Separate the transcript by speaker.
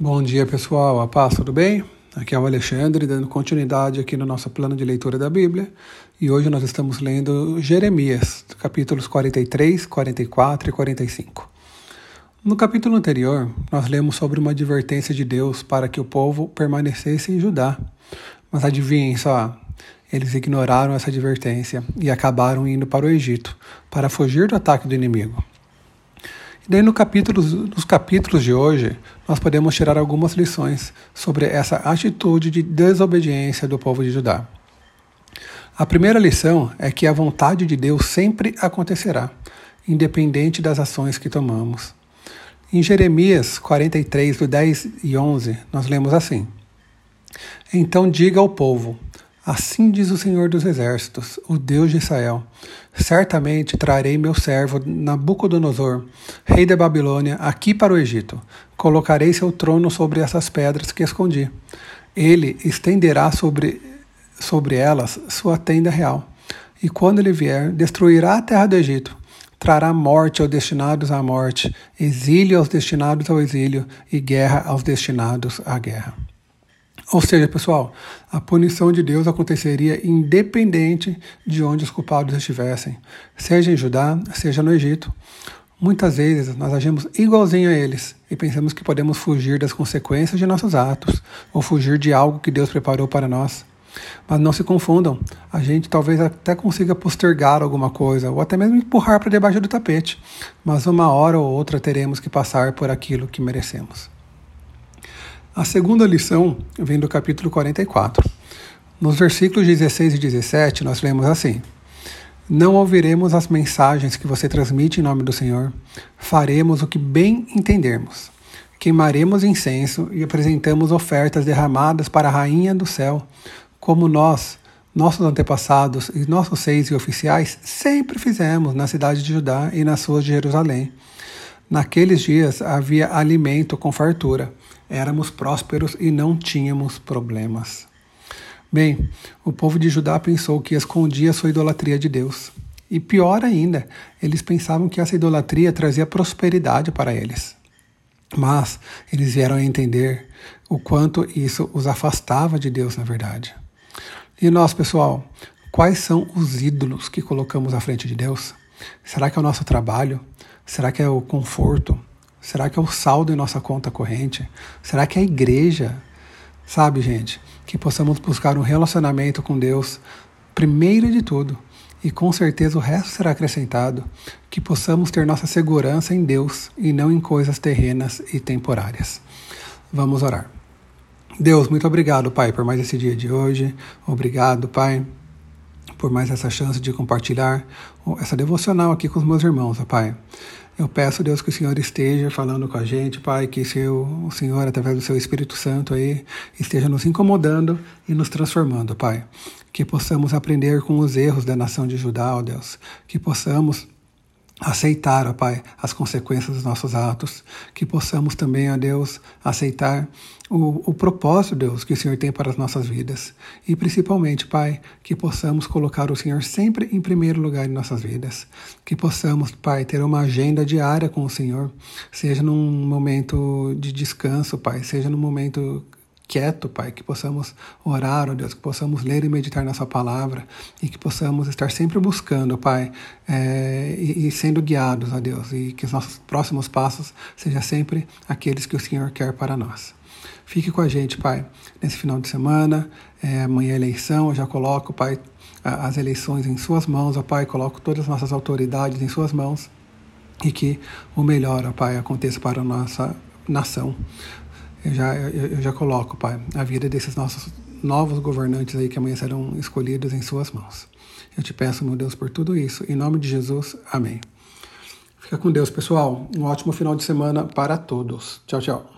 Speaker 1: Bom dia, pessoal. A paz, tudo bem? Aqui é o Alexandre, dando continuidade aqui no nosso plano de leitura da Bíblia. E hoje nós estamos lendo Jeremias, capítulos 43, 44 e 45. No capítulo anterior, nós lemos sobre uma advertência de Deus para que o povo permanecesse em Judá. Mas adivinhem só, eles ignoraram essa advertência e acabaram indo para o Egito para fugir do ataque do inimigo. Daí no capítulo, nos capítulos de hoje, nós podemos tirar algumas lições sobre essa atitude de desobediência do povo de Judá. A primeira lição é que a vontade de Deus sempre acontecerá, independente das ações que tomamos. Em Jeremias 43, do 10 e 11, nós lemos assim: Então diga ao povo: Assim diz o Senhor dos Exércitos, o Deus de Israel: Certamente trarei meu servo Nabucodonosor, rei da Babilônia, aqui para o Egito. Colocarei seu trono sobre essas pedras que escondi. Ele estenderá sobre, sobre elas sua tenda real. E quando ele vier, destruirá a terra do Egito. Trará morte aos destinados à morte, exílio aos destinados ao exílio e guerra aos destinados à guerra. Ou seja, pessoal, a punição de Deus aconteceria independente de onde os culpados estivessem, seja em Judá, seja no Egito. Muitas vezes nós agimos igualzinho a eles e pensamos que podemos fugir das consequências de nossos atos ou fugir de algo que Deus preparou para nós. Mas não se confundam, a gente talvez até consiga postergar alguma coisa ou até mesmo empurrar para debaixo do tapete, mas uma hora ou outra teremos que passar por aquilo que merecemos. A segunda lição vem do capítulo 44. Nos versículos 16 e 17, nós lemos assim: Não ouviremos as mensagens que você transmite em nome do Senhor, faremos o que bem entendermos. Queimaremos incenso e apresentamos ofertas derramadas para a rainha do céu, como nós, nossos antepassados e nossos seis e oficiais sempre fizemos na cidade de Judá e nas ruas de Jerusalém. Naqueles dias havia alimento com fartura éramos prósperos e não tínhamos problemas. Bem, o povo de Judá pensou que escondia sua idolatria de Deus. E pior ainda, eles pensavam que essa idolatria trazia prosperidade para eles. Mas eles vieram a entender o quanto isso os afastava de Deus, na verdade. E nós, pessoal, quais são os ídolos que colocamos à frente de Deus? Será que é o nosso trabalho? Será que é o conforto? Será que é o saldo em nossa conta corrente? Será que é a igreja? Sabe, gente, que possamos buscar um relacionamento com Deus, primeiro de tudo, e com certeza o resto será acrescentado, que possamos ter nossa segurança em Deus e não em coisas terrenas e temporárias. Vamos orar. Deus, muito obrigado, Pai, por mais esse dia de hoje. Obrigado, Pai, por mais essa chance de compartilhar essa devocional aqui com os meus irmãos, Pai. Eu peço, Deus, que o Senhor esteja falando com a gente, Pai, que seu, o Senhor, através do seu Espírito Santo aí, esteja nos incomodando e nos transformando, Pai. Que possamos aprender com os erros da nação de Judá, ó Deus. Que possamos aceitar, ó Pai, as consequências dos nossos atos, que possamos também, ó Deus, aceitar o, o propósito, Deus, que o Senhor tem para as nossas vidas. E principalmente, Pai, que possamos colocar o Senhor sempre em primeiro lugar em nossas vidas. Que possamos, Pai, ter uma agenda diária com o Senhor, seja num momento de descanso, Pai, seja num momento quieto, Pai, que possamos orar, ó Deus, que possamos ler e meditar na Sua palavra e que possamos estar sempre buscando, Pai, é, e, e, sendo guiados, ó Deus, e que os nossos próximos passos sejam sempre aqueles que o Senhor quer para nós. Fique com a gente, Pai, nesse final de semana, é, amanhã é eleição, eu já coloco, Pai, as eleições em Suas mãos, ó Pai, coloco todas as nossas autoridades em Suas mãos e que o melhor, ó Pai, aconteça para a nossa nação eu já, eu, eu já coloco, Pai, a vida desses nossos novos governantes aí que amanhã serão escolhidos em Suas mãos. Eu te peço, meu Deus, por tudo isso. Em nome de Jesus, amém. Fica com Deus, pessoal. Um ótimo final de semana para todos. Tchau, tchau.